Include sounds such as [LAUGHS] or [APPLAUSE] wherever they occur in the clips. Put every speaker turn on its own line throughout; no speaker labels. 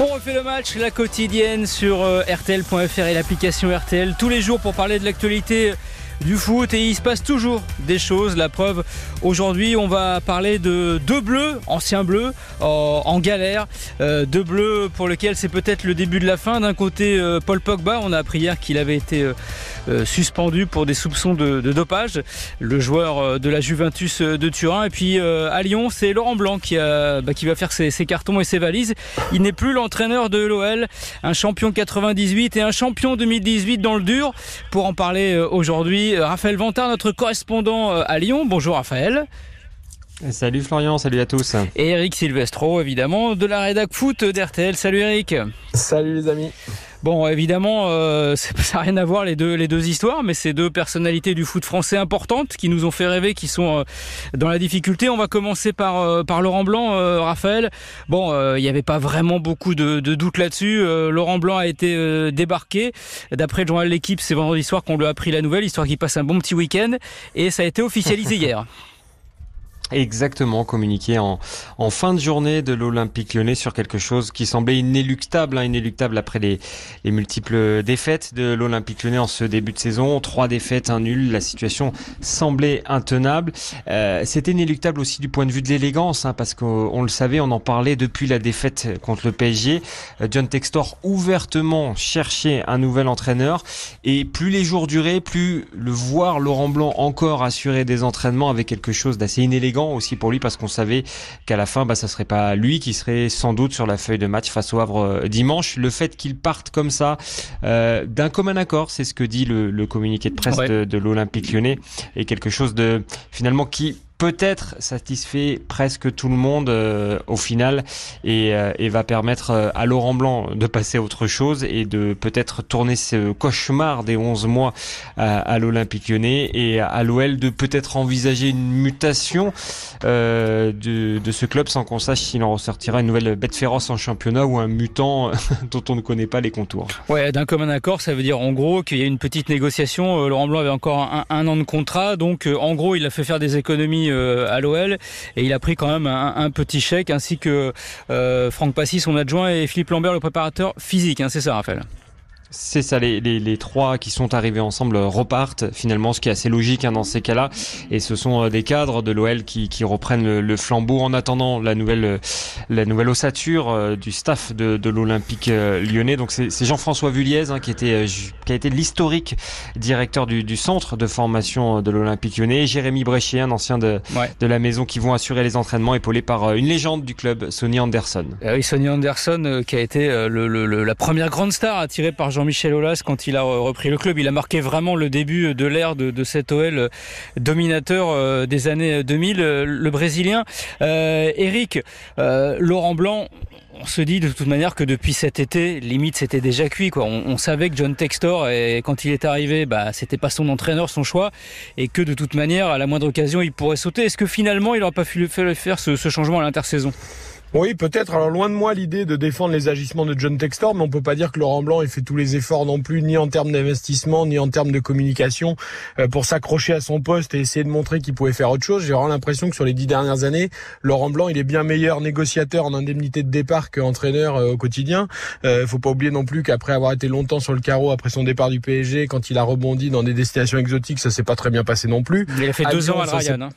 On refait le match, la quotidienne sur euh, RTL.fr et l'application RTL tous les jours pour parler de l'actualité du foot et il se passe toujours des choses. La preuve, aujourd'hui, on va parler de deux bleus, anciens bleus, en galère. Euh, deux bleus pour lesquels c'est peut-être le début de la fin. D'un côté, euh, Paul Pogba, on a appris hier qu'il avait été euh, suspendu pour des soupçons de, dopage, le joueur de la Juventus de Turin. Et puis à Lyon, c'est Laurent Blanc qui, a, bah, qui va faire ses, ses, cartons et ses valises. Il n'est plus l'entraîneur de l'OL, un champion 98 et un champion 2018 dans le dur. Pour en parler aujourd'hui, euh, Raphaël Vantard, notre correspondant euh, à Lyon. Bonjour Raphaël.
Salut Florian, salut à tous.
Et Eric Silvestro, évidemment, de la rédac foot d'RTL. Salut Eric.
Salut les amis.
Bon, évidemment, euh, [LAUGHS] ça n'a rien à voir les deux, les deux histoires, mais c'est deux personnalités du foot français importantes qui nous ont fait rêver, qui sont dans la difficulté. On va commencer par, par Laurent Blanc, Raphaël. Bon, il n'y avait pas vraiment beaucoup de, de doutes là-dessus. Laurent Blanc a été débarqué. D'après le journal de l'équipe, c'est vendredi soir qu'on lui a appris la nouvelle, histoire qu'il passe un bon petit week-end. Et ça a été officialisé [LAUGHS] hier.
Exactement, communiqué en, en fin de journée de l'Olympique lyonnais sur quelque chose qui semblait inéluctable, hein, inéluctable après les, les, multiples défaites de l'Olympique lyonnais en ce début de saison. Trois défaites, un nul, la situation semblait intenable. Euh, C'était inéluctable aussi du point de vue de l'élégance, hein, parce qu'on le savait, on en parlait depuis la défaite contre le PSG. Euh, John Textor ouvertement cherchait un nouvel entraîneur, et plus les jours duraient, plus le voir Laurent Blanc encore assurer des entraînements avec quelque chose d'assez inélégant aussi pour lui parce qu'on savait qu'à la fin, bah, ça serait pas lui qui serait sans doute sur la feuille de match face au Havre euh, dimanche. Le fait qu'il parte comme ça, euh, d'un commun accord, c'est ce que dit le, communiqué de presse de, de l'Olympique lyonnais, est quelque chose de finalement qui peut-être satisfait presque tout le monde euh, au final et, euh, et, va permettre euh, à Laurent Blanc de passer à autre chose et de peut-être tourner ce cauchemar des 11 mois à, à l'Olympique lyonnais et à l'OL de peut-être envisager une mutation de, de, ce club sans qu'on sache s'il en ressortira une nouvelle bête féroce en championnat ou un mutant [LAUGHS] dont on ne connaît pas les contours.
Ouais, d'un commun accord, ça veut dire en gros qu'il y a une petite négociation. Laurent Blanc avait encore un, un an de contrat, donc en gros il a fait faire des économies euh, à l'OL et il a pris quand même un, petit chèque ainsi que euh, Franck Passy, son adjoint et Philippe Lambert, le préparateur physique. Hein, c'est ça, Raphaël?
C'est ça, les, les, les, trois qui sont arrivés ensemble repartent finalement, ce qui est assez logique hein, dans ces cas-là. Et ce sont euh, des cadres de l'OL qui, qui reprennent le, flambeau en attendant la nouvelle, euh, la nouvelle ossature euh, du staff de, de l'Olympique lyonnais. Donc c'est Jean-François Vulliez hein, qui, était, qui a été l'historique directeur du, du, centre de formation de l'Olympique lyonnais. Et Jérémy Bréchier, un ancien de, de la maison, qui vont assurer les entraînements, épaulé par une légende du club, Sonny Anderson.
Ah oui, Sonny Anderson qui a été le, le, la première grande star attirée par Jean-Michel Aulas quand il a repris le club. Il a marqué vraiment le début de l'ère de, cet OL euh, dominateur euh, des années 2000, euh, le Brésilien. Eric, Laurent Blanc, on se dit de toute manière que depuis cet été, limite c'était déjà cuit. On, savait que John Textor, quand il est arrivé, bah, c'était pas son entraîneur, son choix, et que de toute manière, à la moindre occasion, il pourrait sauter. Est-ce que finalement, il n'aurait pas pu faire ce changement à l'intersaison?
Oui, peut-être. Alors loin de moi l'idée de défendre les agissements de John Textor, mais on peut pas dire que Laurent Blanc ait fait tous les efforts non plus, ni en termes d'investissement, ni en termes de communication, euh, pour s'accrocher à son poste et essayer de montrer qu'il pouvait faire autre chose. J'ai vraiment l'impression que sur les dix dernières années, Laurent Blanc, il est bien meilleur négociateur en indemnité de départ qu'entraîneur euh, au quotidien. Euh, faut pas oublier non plus qu'après avoir été longtemps sur le carreau après son départ du PSG, quand il a rebondi dans des destinations exotiques, ça s'est pas très bien passé non plus.
Il a fait deux ans à Ryan.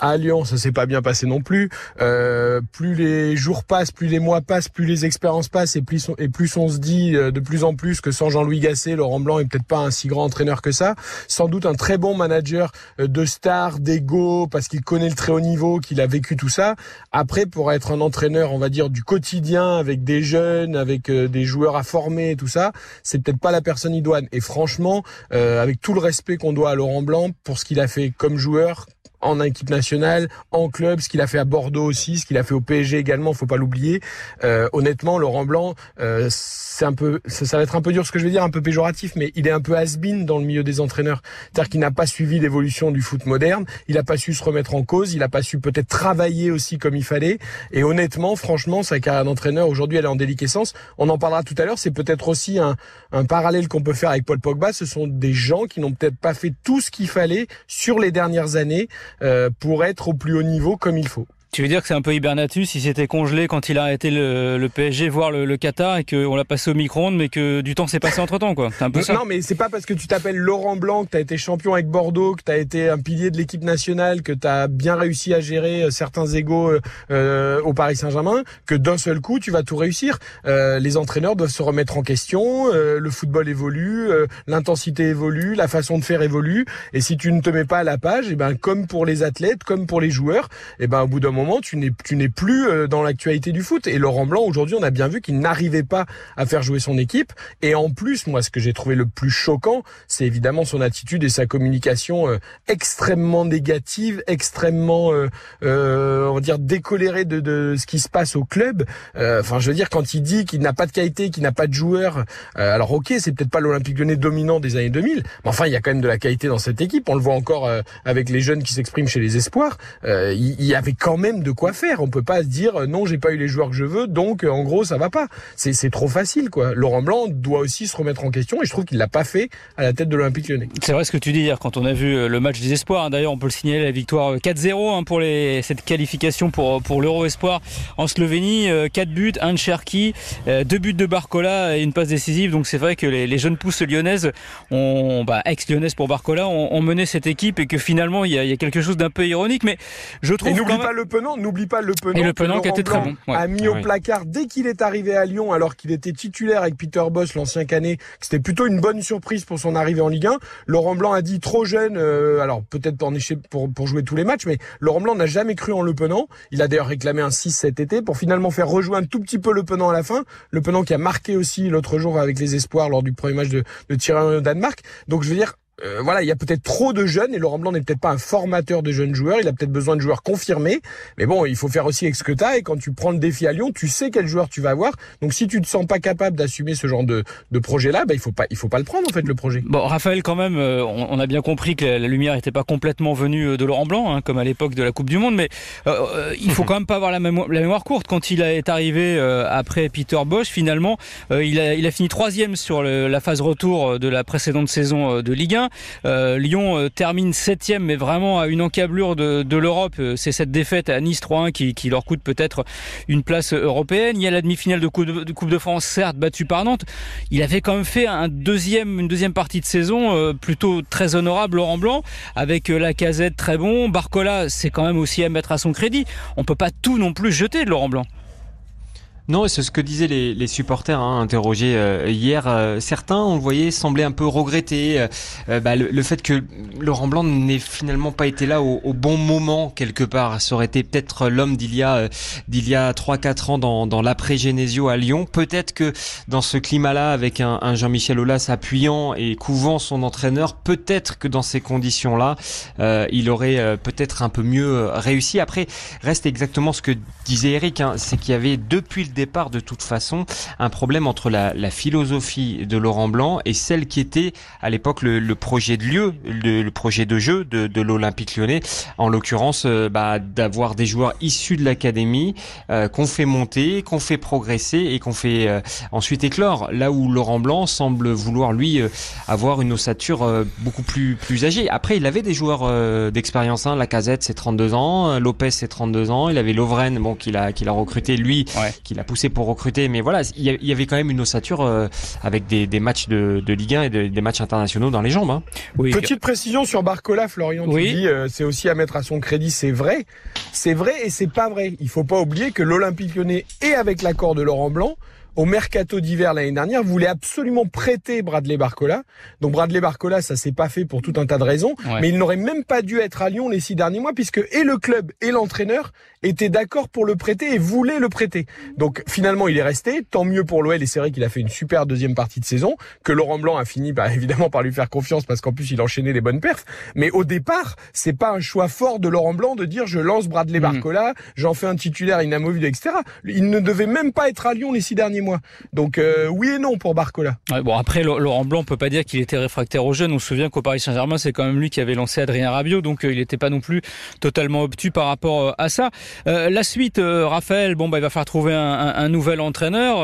À Lyon, ça s'est pas bien passé non plus. Euh, plus les jours passent, plus les mois passent, plus les expériences passent, et plus, on, se dit euh, de plus en plus que sans Jean-Louis Gasset, Laurent Blanc est peut-être pas un si grand entraîneur que ça. Sans doute un très bon manager euh, de star, d'ego, parce qu'il connaît le très haut niveau, qu'il a vécu tout ça. Après, pour être un entraîneur, on va dire du quotidien, avec des jeunes, avec euh, des joueurs à former, tout ça, c'est peut-être pas la personne idoine. Et franchement, avec tout le respect qu'on doit à Laurent Blanc pour ce qu'il a fait comme joueur, en équipe nationale, en club, ce qu'il a fait à Bordeaux aussi, ce qu'il a fait au PSG également, faut pas l'oublier. Euh, honnêtement, Laurent Blanc, euh, c'est un peu, ça, va être un peu dur ce que je vais dire, un peu péjoratif, mais il est un peu has-been dans le milieu des entraîneurs. C'est-à-dire qu'il n'a pas suivi l'évolution du foot moderne, il n'a pas su se remettre en cause, il n'a pas su peut-être travailler aussi comme il fallait. Et honnêtement, franchement, sa carrière d'entraîneur aujourd'hui, elle est en déliquescence. On en parlera tout à l'heure. C'est peut-être aussi un, un parallèle qu'on peut faire avec Paul Pogba. Ce sont des gens qui n'ont peut-être pas fait tout ce qu'il fallait sur les dernières années pour être au plus haut niveau comme il faut.
Tu veux dire que c'est un peu Hibernatus, il s'était congelé quand il a arrêté le, PSG voir le, Qatar et qu'on l'a passé au micro-ondes, mais que du temps s'est passé entre temps, quoi. C'est un peu ça.
Non, mais c'est pas parce que tu t'appelles Laurent Blanc, que t'as été champion avec Bordeaux, que t'as été un pilier de l'équipe nationale, que t'as bien réussi à gérer euh, certains égaux euh, euh, au Paris Saint-Germain, que d'un seul coup tu vas tout réussir. Euh, les entraîneurs doivent se remettre en question, euh, le football évolue, l'intensité évolue, la façon de faire évolue, et si tu ne te mets pas à la page, et eh ben comme pour les athlètes, comme pour les joueurs, et eh ben au bout d'un moment tu n'es plus euh, dans l'actualité du foot. Et Laurent Blanc, aujourd'hui, on a bien vu qu'il n'arrivait pas à faire jouer son équipe. Et en plus, moi, ce que j'ai trouvé le plus choquant, c'est évidemment son attitude et sa communication euh, extrêmement négative, extrêmement, euh, euh, on va dire, décolérée de, de, ce qui se passe au club. Enfin, je veux dire, quand il dit qu'il n'a pas de qualité, qu'il n'a pas de joueurs, alors ok, c'est peut-être pas l'Olympique Lyonnais dominant des années 2000, mais enfin, il y a quand même de la qualité dans cette équipe. On le voit encore avec les jeunes qui s'expriment chez les espoirs. il y avait quand même de quoi faire. On peut pas se dire euh, non, j'ai pas eu les joueurs que je veux, donc euh, en gros ça va pas. C'est trop facile quoi. Laurent Blanc doit aussi se remettre en question et je trouve qu'il l'a pas fait à la tête de l'Olympique Lyonnais.
C'est vrai ce que tu dis hier quand on a vu euh, le match des espoirs. Hein. D'ailleurs, on peut le signaler la victoire 4-0 hein, pour les, cette qualification pour pour l'Euro Espoir en Slovénie. 4 buts, un de Cherki, deux buts de Barcola et une passe décisive. Donc c'est vrai que les, jeunes pousses lyonnaises, ont, bah, ex-lyonnaises pour Barcola, ont, mené cette équipe et que finalement il y a, quelque chose d'un peu ironique. Mais je trouve.
n'oublie pas le penant, n'oublie pas le
et le Penant qui était très bon.
A mis au placard dès qu'il est arrivé à Lyon, alors qu'il était titulaire avec Peter Boss, l'ancien canet. C'était plutôt une bonne surprise pour son arrivée en Ligue 1. Laurent Blanc a dit trop jeune, euh, alors peut-être en échec pour, pour jouer tous les matchs, mais Laurent Blanc n'a jamais cru en Le Penant. Il a d'ailleurs réclamé un 6 cet été pour finalement faire rejouer un tout petit peu Le Penant à la fin. Le Penant qui a marqué aussi l'autre jour avec les espoirs lors du premier match de, de au Danemark. Donc je veux dire, euh, voilà, il y a peut-être trop de jeunes et Laurent Blanc n'est peut-être pas un formateur de jeunes joueurs. Il a peut-être besoin de joueurs confirmés. Mais bon, il faut faire aussi avec ce que t'as. Et quand tu prends le défi à Lyon, tu sais quel joueur tu vas avoir. Donc si tu te sens pas capable d'assumer ce genre de, de projet-là, bah, il faut pas, il faut pas le prendre en fait le projet.
Bon, Raphaël, quand même, euh, on, a bien compris que la, lumière n'était pas complètement venue euh, de Laurent Blanc, hein, comme à l'époque de la Coupe du Monde. Mais il faut [LAUGHS] quand même pas avoir la, mémoire, la mémoire courte. Quand il est arrivé après Peter Bosch, finalement, il a, il a fini troisième sur la phase retour de la précédente saison de Ligue 1. Lyon euh, termine septième, mais vraiment à une encablure de, l'Europe. Euh, c'est cette défaite à Nice 3-1 qui, leur coûte peut-être une place européenne. Il y a la demi-finale de coupe de, France, certes battue par Nantes. Il avait quand même fait une deuxième partie de saison euh, plutôt très honorable, Laurent Blanc, avec la casette très bon. Barcola, c'est quand même aussi à mettre à son crédit. On peut pas tout non plus jeter de Laurent Blanc.
Non, c'est ce que disaient les, les supporters hein, interrogés euh, hier. Euh, certains, on le voyait, semblaient un peu regretter euh, bah, le, fait que Laurent Blanc n'ait finalement pas été là au, bon moment quelque part. Ça aurait été peut-être l'homme d'il y a d'il y a trois quatre ans dans, dans l'après Genesio à Lyon. Peut-être que dans ce climat-là, avec un, un Jean-Michel Aulas appuyant et couvant son entraîneur, peut-être que dans ces conditions-là, il aurait peut-être un peu mieux réussi. Après, reste exactement ce que disait Eric, hein, c'est qu'il y avait depuis le départ de toute façon un problème entre la, philosophie de Laurent Blanc et celle qui était à l'époque le, projet de lieu, le, projet de jeu de, l'Olympique lyonnais, en l'occurrence euh, bah, d'avoir des joueurs issus de l'académie euh, qu'on fait monter, qu'on fait progresser et qu'on fait euh, ensuite éclore. Là où Laurent Blanc semble vouloir lui avoir une ossature beaucoup plus plus âgée. Après, il avait des joueurs d'expérience. Hein. La Casette, c'est 32 ans. Lopez, c'est 32 ans. Il avait Lovren, bon, qu'il a qu'il a recruté lui, qu'il a poussé pour recruter. Mais voilà, il y avait quand même une ossature euh, avec des, matchs de, Ligue 1 et des matchs internationaux dans les jambes. Hein.
Petite précision sur Barcola, Florian. Tu dis, euh, c'est aussi à mettre à son crédit. C'est vrai, c'est vrai et c'est pas vrai. Il faut pas oublier que l'Olympique Lyonnais est avec l'accord de Laurent Blanc au mercato d'hiver l'année dernière voulait absolument prêter Bradley Barcola. Donc Bradley Barcola, ça s'est pas fait pour tout un tas de raisons, mais il n'aurait même pas dû être à Lyon les six derniers mois puisque et le club et l'entraîneur étaient d'accord pour le prêter et voulaient le prêter. Donc finalement, il est resté. Tant mieux pour l'OL et c'est vrai qu'il a fait une super deuxième partie de saison que Laurent Blanc a fini bah, [LAUGHS] évidemment par lui faire confiance parce qu'en plus il enchaînait les bonnes perfs. Mais au départ, c'est pas un choix fort de Laurent Blanc de dire je lance Bradley mm. Barcola, j'en fais un titulaire inamovible, etc. Il ne devait même pas être à Lyon les six derniers mois Donc oui et non pour Barcola.
bon après Laurent Blanc, on peut pas dire qu'il était réfractaire aux jeunes. On se souvient qu'au Paris Saint-Germain, c'est quand même lui qui avait lancé Adrien Rabiot, donc il n'était pas non plus totalement obtus par rapport à ça. la suite, Raphaël, bon bah il va falloir trouver un, un nouvel entraîneur.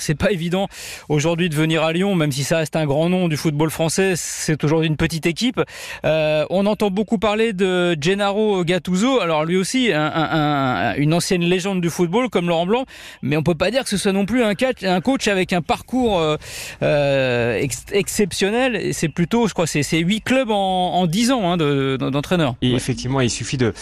c'est pas évident aujourd'hui de venir à Lyon, même si ça reste un grand nom du football français. C'est aujourd'hui une petite équipe. on entend beaucoup parler de Gennaro Gattuso. Alors lui aussi, une ancienne légende du football comme Laurent Blanc, mais on peut pas dire que ce soit non plus un, un coach avec un parcours euh, euh, exceptionnel. C'est plutôt, je crois, c'est huit clubs en, dix ans hein, d'entraîneur.
et effectivement, il suffit de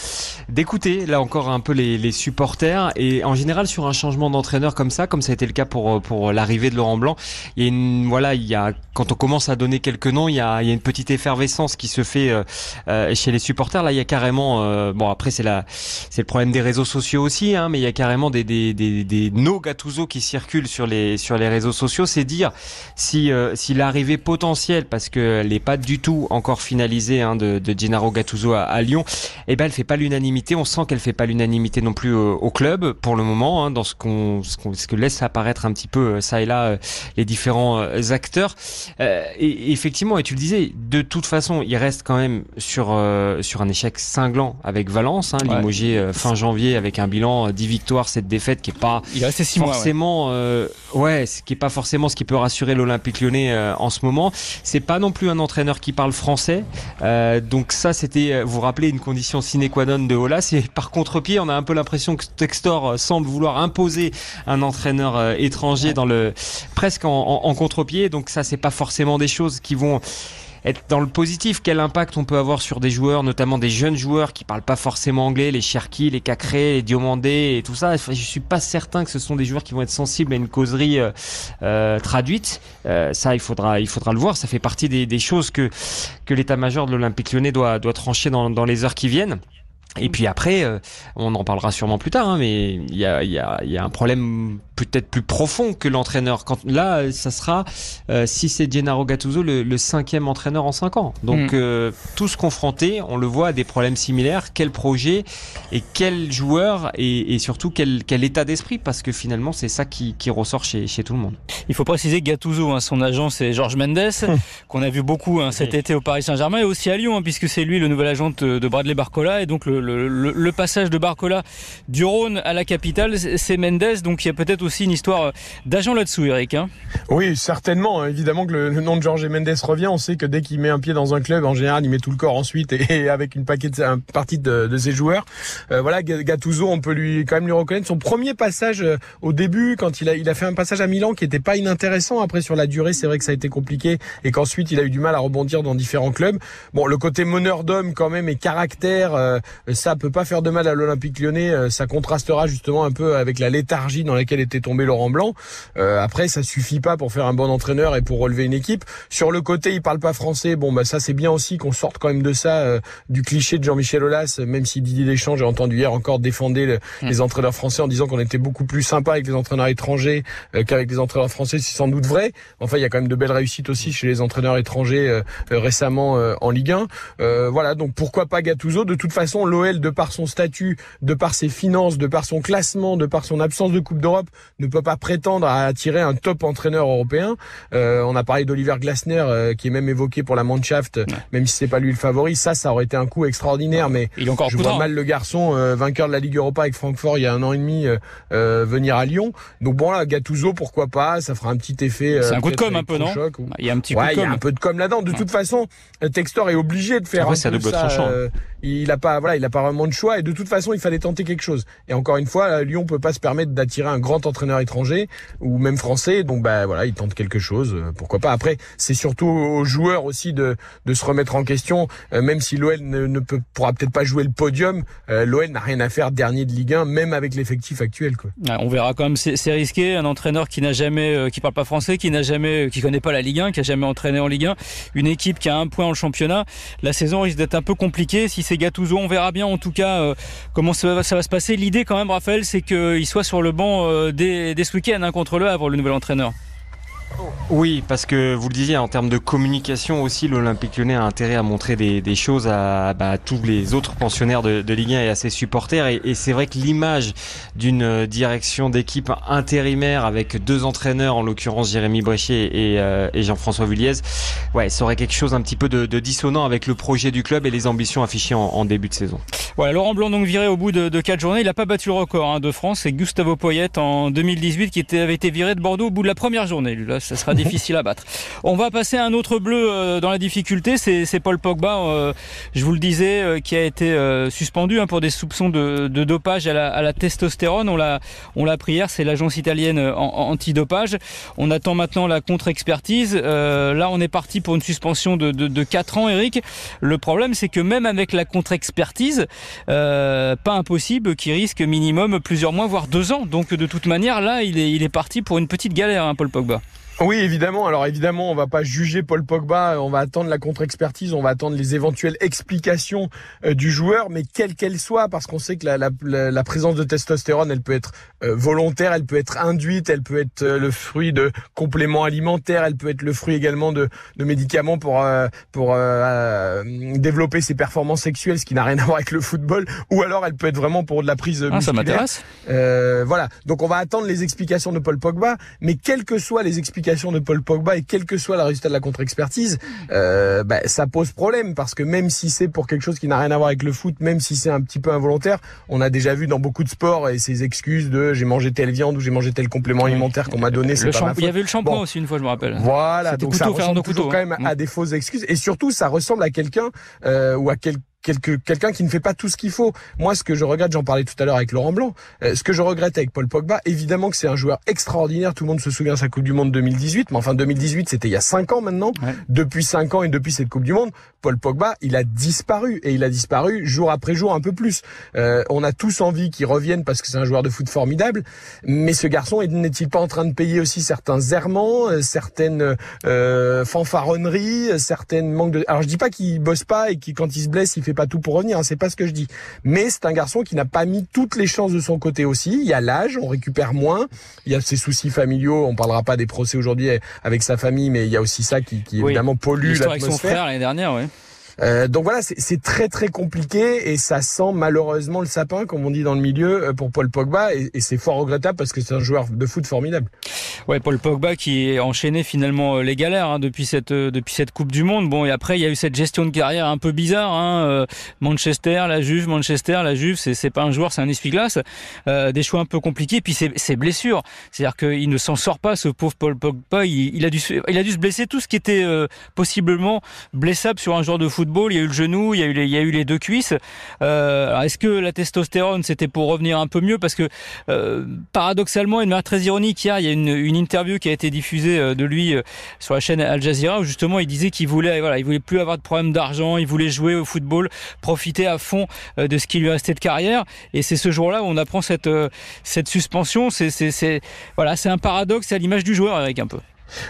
d'écouter là encore un peu les, supporters et en général sur un changement d'entraîneur comme ça, comme ça a été le cas pour pour l'arrivée de Laurent Blanc, il y a une voilà, il y a quand on commence à donner quelques noms, il y a, il y a une petite effervescence qui se fait euh, chez les supporters. Là, il y a carrément bon après c'est la c'est le problème des réseaux sociaux aussi, hein, mais il y a carrément des, des, des, des no Gattuso qui circulent sur les, sur les réseaux sociaux. C'est dire si, euh, si l'arrivée potentielle, parce qu'elle n'est pas du tout encore finalisée hein, de, de Gennaro Gattuso à, à, Lyon, eh ben elle fait pas l'unanimité. On sent qu'elle fait pas l'unanimité non plus au, au, club pour le moment, hein, dans ce qu'on ce, ce, que laisse apparaître un petit peu euh, ça et là euh, les différents acteurs. et, effectivement, et tu le disais, de toute façon, il reste quand même sur sur un échec cinglant avec Valence, hein, limogé fin janvier avec un bilan 10 victoires, cette défaite qui est pas
il
forcément
mois,
ouais. Ouais. ce qui est pas forcément ce qui peut rassurer l'Olympique Lyonnais euh, en ce moment. C'est pas non plus un entraîneur qui parle français. Euh, donc ça c'était vous, vous rappelez une condition sine qua non de Ola, c'est par contre-pied, on a un peu l'impression que Textor semble vouloir imposer un entraîneur étranger dans le presque en, en, en contre-pied. Donc ça c'est pas forcément des choses qui vont être dans le positif. Quel impact on peut avoir sur des joueurs, notamment des jeunes joueurs qui parlent pas forcément anglais, les Cherki, les Cacré, les Diomandé et tout ça? Je suis pas certain que ce sont des joueurs qui vont être sensibles à une causerie euh, euh traduite. Euh, ça, il faudra, il faudra le voir. Ça fait partie des, des choses que que l'état-major de l'Olympique Lyonnais doit doit trancher dans, dans les heures qui viennent. Et puis après, euh, on en parlera sûrement plus tard, hein, mais il y a, y, a, y a un problème peut-être plus profond que l'entraîneur. Quand là, ça sera euh, si c'est Gennaro Gattuso le, le, cinquième entraîneur en cinq ans. Donc mm. euh, tous confrontés, on le voit à des problèmes similaires. Quel projet et quel joueur et, et surtout quel, quel état d'esprit parce que finalement c'est ça qui, qui, ressort chez, chez tout le monde.
Il faut préciser Gattuso, hein, son agent c'est Georges Mendes hum. qu'on a vu beaucoup hein, cet été au Paris Saint-Germain et aussi à Lyon hein, puisque c'est lui le nouvel agent de Bradley Barcola et donc le, le, le passage de Barcola du Rhône à la capitale c'est Mendes donc il y a peut-être aussi une histoire euh, d'agent là-dessous, Eric. Hein
oui, certainement. Hein. Évidemment que le, nom de Jorge Mendes revient. On sait que dès qu'il met un pied dans un club, en général, il met tout le corps ensuite et, avec une paquet de, un partie de, de, ses joueurs. Euh, voilà, Gattuso, on peut lui quand même lui reconnaître son premier passage euh, au début quand il a il a fait un passage à Milan qui était pas inintéressant. Après sur la durée, c'est vrai que ça a été compliqué et qu'ensuite il a eu du mal à rebondir dans différents clubs. Bon, le côté meneur d'homme quand même et caractère, euh, ça peut pas faire de mal à l'Olympique Lyonnais. ça contrastera justement un peu avec la léthargie dans laquelle était tombé Laurent Blanc. Euh, après, ça suffit pas pour faire un bon entraîneur et pour relever une équipe. Sur le côté, il parle pas français. Bon, bah ça c'est bien aussi qu'on sorte quand même de ça, euh, du cliché de Jean-Michel Aulas. Même si Didier Deschamps, j'ai entendu hier encore défendre mm. les entraîneurs français en disant qu'on était beaucoup plus sympa avec les entraîneurs étrangers euh, qu'avec les entraîneurs français. C'est sans doute vrai. Enfin, il y a quand même de belles réussites aussi chez les entraîneurs étrangers récemment en Ligue 1. voilà, donc pourquoi pas Gattuso? De toute façon, l'OL, de par son statut, de par ses finances, de par son classement, de par son absence de Coupe d'Europe, ne peut pas prétendre à attirer un top entraîneur européen. Euh, on a parlé d'Oliver Glasner euh, qui est même évoqué pour la Mannschaft, même si c'est pas lui le favori. Ça, ça aurait été un coup extraordinaire, mais
il encore
je vois mal le garçon euh, vainqueur de la Ligue Europa avec Francfort il y a un an et demi venir à Lyon. Donc bon là, Gattuso, pourquoi pas Ça fera un petit effet.
c'est un coup de com un peu, non Il y a un petit coup de
com. Il y a un peu de com là-dedans. De toute façon, Textor est obligé de faire un peu ça. Il a pas, voilà, il a pas vraiment de choix et de toute façon, il fallait tenter quelque chose. Et encore une fois, Lyon peut pas se permettre d'attirer un grand entraîneur étranger ou même français. Donc bah voilà, il tente quelque chose, euh, pourquoi pas. Après, c'est surtout aux joueurs aussi de, de se remettre en question, euh, même si l'OL ne, ne, peut, pourra peut-être pas jouer le podium. Euh, L'OL n'a rien à faire dernier de Ligue 1, même avec l'effectif actuel. Quoi.
on verra quand même, c'est risqué. Un entraîneur qui n'a jamais, qui parle pas français, qui n'a jamais, qui connaît pas la Ligue 1, qui a jamais entraîné en Ligue 1, une équipe qui a un point en championnat. La saison risque d'être un peu compliquée. Si c'est Gattuso, on verra bien en tout cas comment ça va, se passer. L'idée quand même, Raphaël, c'est qu'il soit sur le banc dès, dès ce week-end hein, contre le Havre, le nouvel entraîneur.
Oui, parce que vous le disiez, en termes de communication aussi, l'Olympique lyonnais a intérêt à montrer des, choses à, bah, tous les autres pensionnaires de, Ligue 1 et à ses supporters. Et, c'est vrai que l'image d'une direction d'équipe intérimaire avec deux entraîneurs, en l'occurrence Jérémy Bréchier et, euh, et Jean-François Vulliez, ouais, ça aurait quelque chose un petit peu de, dissonant avec le projet du club et les ambitions affichées en, début de saison.
Voilà, Laurent Blanc donc viré au bout de, de quatre journées. Il n'a pas battu le record hein, de France. C'est Gustavo Poyet en 2018 qui avait été viré de Bordeaux au bout de la première journée. Ça sera difficile à battre. On va passer à un autre bleu euh, dans la difficulté, c'est Paul Pogba, euh, je vous le disais, euh, qui a été suspendu hein, pour des soupçons de, dopage à la, testostérone. On l'a appris hier, c'est l'agence italienne antidopage. On attend maintenant la contre-expertise. Là, on est parti pour une suspension de, de, de 4 ans, Eric. Le problème, c'est que même avec la contre-expertise, pas impossible qu'il risque minimum plusieurs mois, voire deux ans. Donc de toute manière, là, il est, il est parti pour une petite galère, hein, Paul Pogba.
Oui, évidemment. Alors évidemment, on va pas juger Paul Pogba. On va attendre la contre-expertise. On va attendre les éventuelles explications euh, du joueur, mais quelle qu'elle soit, parce qu'on sait que la, la, la, présence de testostérone, elle peut être euh, volontaire, elle peut être induite, elle peut être euh, le fruit de compléments alimentaires, elle peut être le fruit également de, de médicaments pour euh, pour développer ses performances sexuelles, ce qui n'a rien à voir avec le football, ou alors elle peut être vraiment pour de la prise
ah,
musculaire.
Ça m'intéresse.
voilà. Donc on va attendre les explications de Paul Pogba, mais quelles que soient les explications de Paul Pogba et quel que soit le résultat de la contre-expertise, euh, bah, ça pose problème parce que même si c'est pour quelque chose qui n'a rien à voir avec le foot, même si c'est un petit peu involontaire, on a déjà vu dans beaucoup de sports et ces excuses de j'ai mangé telle viande ou j'ai mangé tel complément alimentaire qu'on m'a donné.
Le champ... Il y avait le shampoing bon. aussi une fois, je me rappelle.
Voilà, donc ça ressemble toujours quand même à des fausses excuses et surtout ça ressemble à quelqu'un euh, ou à quelqu'un quelqu'un qui ne fait pas tout ce qu'il faut. Moi, ce que je regrette, j'en parlais tout à l'heure avec Laurent Blanc, euh, ce que je regrette avec Paul Pogba, évidemment que c'est un joueur extraordinaire. Tout le monde se souvient de sa Coupe du Monde 2018, mais enfin 2018, c'était il y a cinq ans maintenant. Ouais. Depuis cinq ans et depuis cette Coupe du Monde, Paul Pogba, il a disparu et il a disparu jour après jour un peu plus. Euh, on a tous envie qu'il revienne parce que c'est un joueur de foot formidable, mais ce garçon n'est-il pas en train de payer aussi certains errements, euh, certaines euh, fanfaronneries, certaines manques de. Alors je dis pas qu'il bosse pas et qu'il quand il se blesse, il fait pas tout pour revenir, hein, c'est pas ce que je dis. Mais c'est un garçon qui n'a pas mis toutes les chances de son côté aussi. Il y a l'âge, on récupère moins. Il y a ses soucis familiaux. On parlera pas des procès aujourd'hui avec sa famille, mais il y a aussi ça qui, qui
oui.
évidemment pollue l'atmosphère.
avec son frère l'année dernière, oui.
Euh, donc voilà, c'est très très compliqué et ça sent malheureusement le sapin, comme on dit dans le milieu, pour Paul Pogba et, et c'est fort regrettable parce que c'est un joueur de foot formidable.
Ouais, Paul Pogba qui a enchaîné finalement les galères hein, depuis cette depuis cette Coupe du Monde. Bon et après il y a eu cette gestion de carrière un peu bizarre. Hein, Manchester, la Juve, Manchester, la Juve, c'est pas un joueur, c'est un essuie-glace. Euh, des choix un peu compliqués. Puis ses blessures, c'est-à-dire qu'il ne s'en sort pas ce pauvre Paul Pogba. Il, il, a dû il a dû se blesser tout ce qui était euh, possiblement blessable sur un joueur de foot football, il y a eu le genou, il y a eu les, deux cuisses. Euh, Est-ce que la testostérone c'était pour revenir un peu mieux? Parce que euh, paradoxalement, une manière très ironique, hier il y a une, interview qui a été diffusée de lui sur la chaîne Al Jazeera où justement il disait qu'il voulait, voilà, il voulait plus avoir de problème d'argent, il voulait jouer au football, profiter à fond de ce qui lui restait de carrière. Et c'est ce jour-là où on apprend cette suspension. C'est voilà, c'est un paradoxe à l'image du joueur, avec un peu.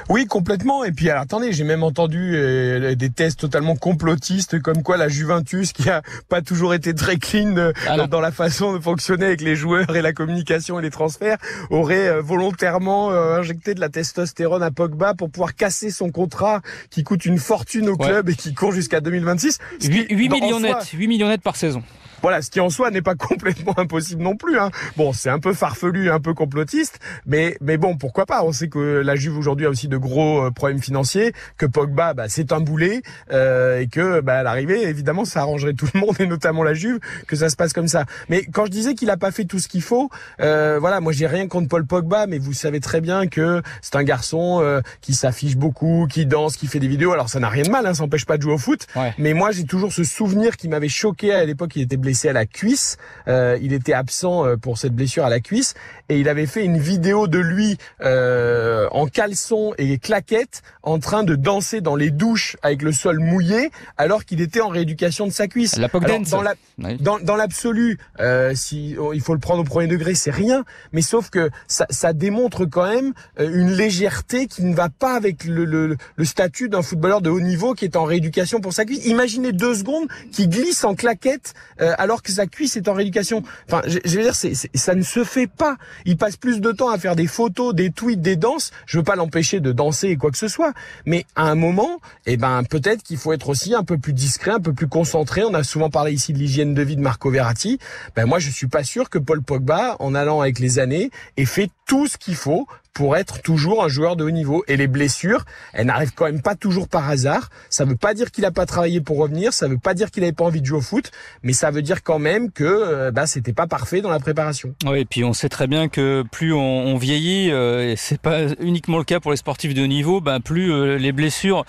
Oui, complètement. Et puis, alors, attendez, j'ai même entendu euh, des tests totalement complotistes, comme quoi la Juventus, qui a pas toujours été très clean euh,
Ah
dans la façon de fonctionner avec les joueurs et la communication et les transferts, aurait euh, volontairement injecté de la testostérone à Pogba pour pouvoir casser son contrat qui coûte une fortune au
Ouais.
club et qui court jusqu'à 2026. Ce
8,
qui,
8
en
millions
soi,
net, 8 millions par saison.
Voilà, ce qui en soi n'est pas [LAUGHS] complètement impossible non plus. Hein. Bon, c'est un peu farfelu, un peu complotiste, mais mais bon, pourquoi pas? On sait que la Juve aujourd'hui a aussi de gros euh, problèmes financiers, que Pogba, bah, c'est un boulet, euh, et que bah, à l'arrivée, évidemment, ça arrangerait tout le monde et notamment la Juve que ça se passe comme ça. Mais quand je disais qu'il a pas fait tout ce qu'il faut, euh, voilà, moi j'ai rien contre Paul Pogba, mais vous savez très bien que c'est un garçon euh, qui s'affiche beaucoup, qui danse, qui fait des vidéos. Alors ça n'a rien de mal, hein, ça n'empêche pas de jouer au foot.
Ouais.
Mais moi, j'ai toujours ce souvenir qui m'avait choqué à l'époque. Il était blessé à la cuisse. Euh, il était absent euh, pour cette blessure à la cuisse et il avait fait une vidéo de lui euh, en caleçon et claquettes en train de danser dans les douches avec le sol mouillé alors qu'il était en rééducation de sa cuisse.
La
Alors,
dance.
dans la-
Oui.
dans, dans l'absolu, euh, si oh, il faut le prendre au premier degré, c'est rien. Mais sauf que ça, ça démontre quand même une légèreté qui ne va pas avec le, le, le statut d'un footballeur de haut niveau qui est en rééducation pour sa cuisse. Imaginez deux secondes qui glisse en claquette euh, alors que sa cuisse est en rééducation. Enfin, je, veux dire, c'est, ça ne se fait pas. Il passe plus de temps à faire des photos, des tweets, des danses. Je veux pas l'empêcher de danser et quoi que ce soit, mais à un moment, eh ben peut-être qu'il faut être aussi un peu plus discret, un peu plus concentré. On a souvent parlé ici de l'hygiène de vie de Marco Verratti. Ben moi, je suis pas sûr que Paul Pogba, en allant avec les années, ait fait tout ce qu'il faut pour être toujours un joueur de haut niveau. Et les blessures, elles n'arrivent quand même pas toujours par hasard. Ça veut pas dire qu'il a pas travaillé pour revenir, ça veut pas dire qu'il avait pas envie de jouer au foot, mais ça veut dire quand même que euh, bah, c'était pas parfait dans la préparation.
Oui, et puis on sait très bien que plus on, on vieillit, euh, et c'est pas uniquement le cas pour les sportifs de haut niveau, bah, plus euh, les blessures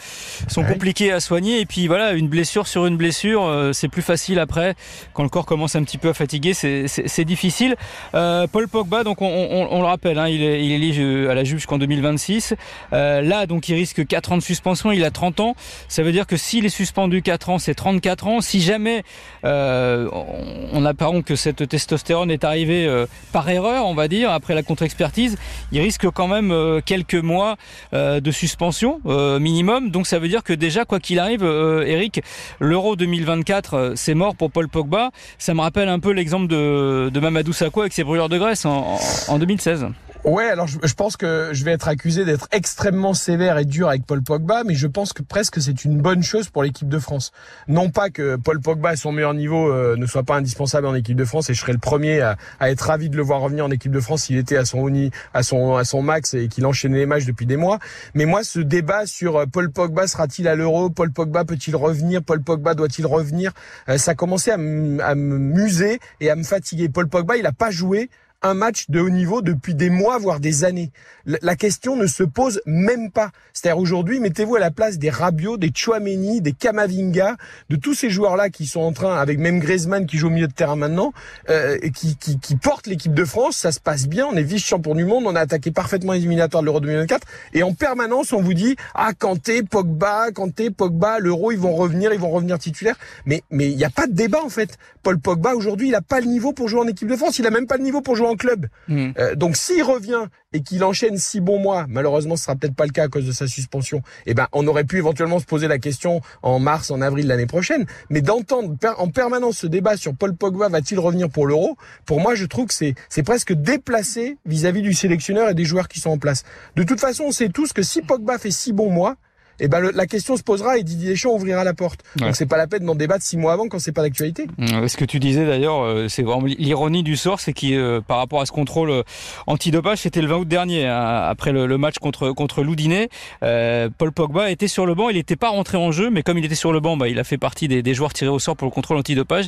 sont compliquées à soigner. Et puis voilà, une blessure sur une blessure, euh, c'est plus facile après quand le corps commence un petit peu à fatiguer, c'est difficile. Paul Pogba, donc on, on, on le rappelle, hein, il est, il est à la Juve jusqu'en 2026. Euh, là, donc, il risque 4 ans de suspension. Il a 30 ans. Ça veut dire que s'il est suspendu 4 ans, c'est 34 ans. Si jamais euh, on apprend que cette testostérone est arrivée euh, par erreur, on va dire, après la contre-expertise, il risque quand même quelques mois de suspension minimum. Donc, ça veut dire que déjà, quoi qu'il arrive, Eric, l'Euro 2024, c'est mort pour Paul Pogba. Ça me rappelle un peu l'exemple de, Mamadou Sakho avec ses brûleurs de graisse en 2016.
Ouais, alors je, pense que je vais être accusé d'être extrêmement sévère et dur avec Paul Pogba, mais je pense que presque c'est une bonne chose pour l'équipe de France. Non pas que Paul Pogba à son meilleur niveau euh, ne soit pas indispensable en équipe de France, et je serais le premier à, être ravi de le voir revenir en équipe de France s'il était à son uni, à son à son max et qu'il enchaînait les matchs depuis des mois. Mais moi, ce débat sur euh, Paul Pogba sera-t-il à l'Euro, Paul Pogba peut-il revenir, Paul Pogba doit-il revenir, euh, ça a commencé à, à me muser et à me fatiguer. Paul Pogba, il a pas joué un match de haut niveau depuis des mois, voire des années. La question ne se pose même pas. C'est-à-dire aujourd'hui, mettez-vous à la place des Rabiot, des Chouameni, des Kamavinga, de tous ces joueurs-là qui sont en train, avec même Griezmann qui joue au milieu de terrain maintenant, euh, qui, qui, qui portent l'équipe de France. Ça se passe bien, on est vice-champion du monde, on a attaqué parfaitement les éliminatoires de l'Euro 2024. Et en permanence, on vous dit, ah, Kanté, Pogba, Kanté, Pogba, l'Euro, ils vont revenir, ils vont revenir titulaires. Mais mais il n'y a pas de débat en fait. Paul Pogba, aujourd'hui, il n'a pas le niveau pour jouer en équipe de France. Il a même pas le niveau pour jouer en club. Hmm. Euh, donc s'il revient et qu'il enchaîne six bons mois, malheureusement ce sera peut-être pas le cas à cause de sa suspension. Eh ben on aurait pu éventuellement se poser la question en mars, en avril l'année prochaine. Mais d'entendre en permanence ce débat sur Paul Pogba va-t-il revenir pour l'Euro, pour moi je trouve que c'est c'est presque déplacé vis-à-vis -vis du sélectionneur et des joueurs qui sont en place. De toute façon, on sait tous que si Pogba fait six bons mois, et eh ben la question se posera et Didier Deschamps ouvrira la porte. Donc c'est pas la peine d'en débattre six mois avant quand c'est pas d'actualité.
Ce que tu disais d'ailleurs, euh, c'est vraiment l'ironie du sort, c'est qui euh, par rapport à ce contrôle euh, antidopage, c'était le 20 août dernier, hein, après le, match contre contre Loudiné, Paul Pogba était sur le banc, il n'était pas rentré en jeu, mais comme il était sur le banc, bah, il a fait partie des, des joueurs tirés au sort pour le contrôle antidopage.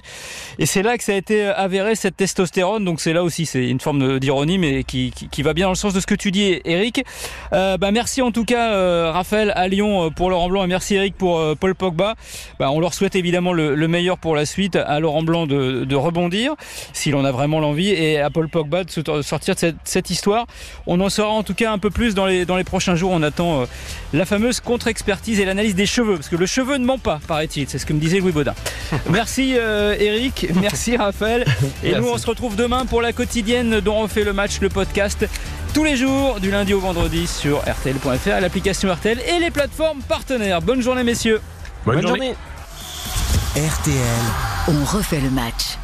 Et c'est là que ça a été avéré cette testostérone. Donc c'est là aussi, c'est une forme d'ironie, mais qui, qui, qui, va bien dans le sens de ce que tu dis, Eric. bah merci en tout cas, Raphaël à Lyon euh, pour Laurent Blanc et merci Eric pour euh, Paul Pogba. Bah, on leur souhaite évidemment le, meilleur pour la suite à Laurent Blanc de, rebondir s'il en a vraiment l'envie et à Paul Pogba de sortir de cette, histoire. On en saura en tout cas un peu plus dans les, dans les prochains jours. On attend euh, la fameuse contre-expertise et l'analyse des cheveux parce que le cheveu ne ment pas, paraît-il. C'est ce que me disait Louis Baudin. [LAUGHS] merci Eric, merci Raphaël. Et nous on se retrouve demain pour la quotidienne dont on fait le match, le podcast tous les jours, du lundi au vendredi sur RTL.fr, l'application RTL et les plateformes partenaires. Bonne journée, messieurs.
Bonne, journée.
RTL. On refait le match.